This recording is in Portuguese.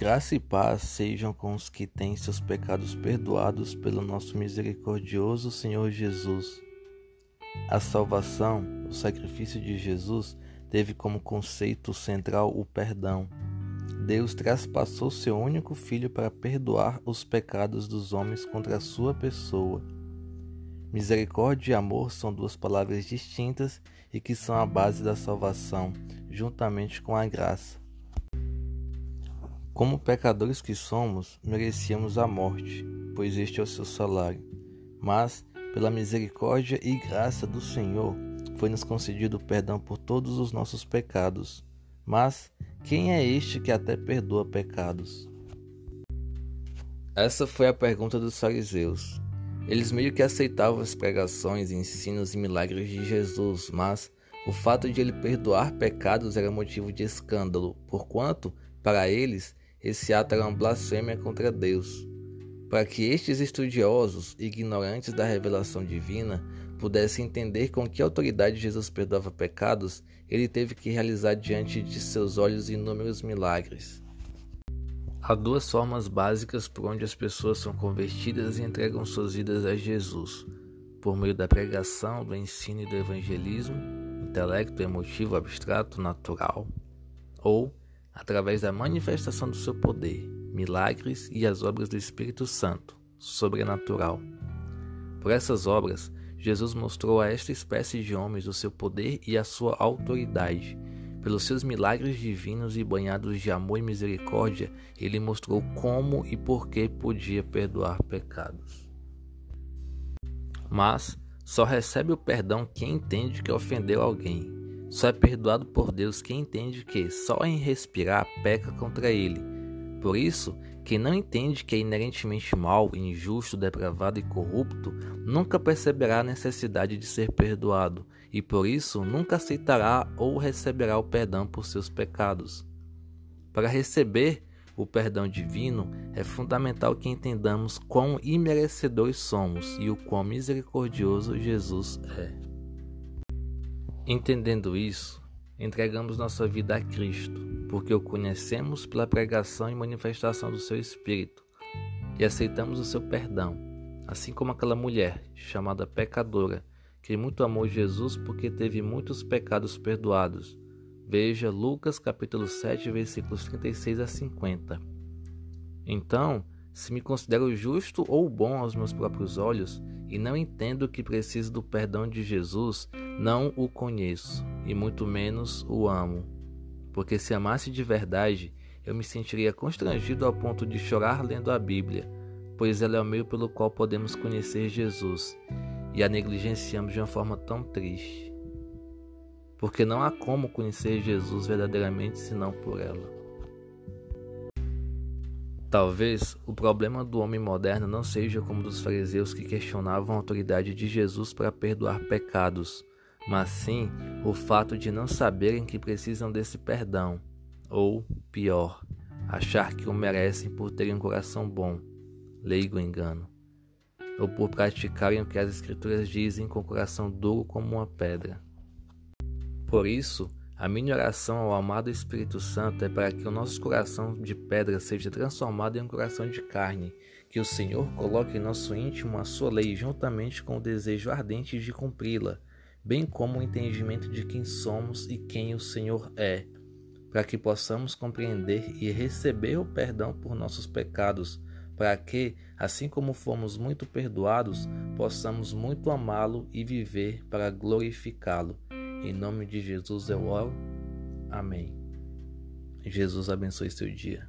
Graça e paz sejam com os que têm seus pecados perdoados pelo nosso misericordioso Senhor Jesus. A salvação, o sacrifício de Jesus, teve como conceito central o perdão. Deus traspassou seu único filho para perdoar os pecados dos homens contra a sua pessoa. Misericórdia e amor são duas palavras distintas e que são a base da salvação, juntamente com a graça. Como pecadores que somos, merecíamos a morte, pois este é o seu salário. Mas, pela misericórdia e graça do Senhor, foi-nos concedido perdão por todos os nossos pecados. Mas, quem é este que até perdoa pecados? Essa foi a pergunta dos fariseus. Eles meio que aceitavam as pregações, ensinos e milagres de Jesus, mas o fato de ele perdoar pecados era motivo de escândalo, porquanto, para eles, esse ato era uma blasfêmia contra Deus. Para que estes estudiosos, ignorantes da revelação divina, pudessem entender com que autoridade Jesus perdoava pecados, ele teve que realizar diante de seus olhos inúmeros milagres. Há duas formas básicas por onde as pessoas são convertidas e entregam suas vidas a Jesus: por meio da pregação, do ensino e do evangelismo, intelecto, emotivo, abstrato, natural, ou através da manifestação do seu poder, milagres e as obras do Espírito Santo, sobrenatural. Por essas obras, Jesus mostrou a esta espécie de homens o seu poder e a sua autoridade. Pelos seus milagres divinos e banhados de amor e misericórdia, ele mostrou como e por que podia perdoar pecados. Mas só recebe o perdão quem entende que ofendeu alguém só é perdoado por Deus quem entende que só em respirar peca contra Ele. Por isso, quem não entende que é inerentemente mal, injusto, depravado e corrupto, nunca perceberá a necessidade de ser perdoado e por isso nunca aceitará ou receberá o perdão por seus pecados. Para receber o perdão divino, é fundamental que entendamos quão imerecedores somos e o quão misericordioso Jesus é. Entendendo isso, entregamos nossa vida a Cristo, porque o conhecemos pela pregação e manifestação do seu Espírito, e aceitamos o seu perdão, assim como aquela mulher chamada pecadora, que muito amou Jesus porque teve muitos pecados perdoados. Veja Lucas capítulo 7, versículos 36 a 50. Então, se me considero justo ou bom aos meus próprios olhos e não entendo que preciso do perdão de Jesus, não o conheço e muito menos o amo. Porque se amasse de verdade, eu me sentiria constrangido ao ponto de chorar lendo a Bíblia, pois ela é o meio pelo qual podemos conhecer Jesus e a negligenciamos de uma forma tão triste. Porque não há como conhecer Jesus verdadeiramente senão por ela. Talvez o problema do homem moderno não seja como dos fariseus que questionavam a autoridade de Jesus para perdoar pecados, mas sim o fato de não saberem que precisam desse perdão, ou, pior, achar que o merecem por terem um coração bom, leigo engano, ou por praticarem o que as Escrituras dizem com o coração duro como uma pedra. Por isso, a minha oração ao amado Espírito Santo é para que o nosso coração de pedra seja transformado em um coração de carne, que o Senhor coloque em nosso íntimo a sua lei juntamente com o desejo ardente de cumpri-la, bem como o entendimento de quem somos e quem o Senhor é, para que possamos compreender e receber o perdão por nossos pecados, para que, assim como fomos muito perdoados, possamos muito amá-lo e viver para glorificá-lo. Em nome de Jesus eu oro. Amém. Jesus abençoe seu dia.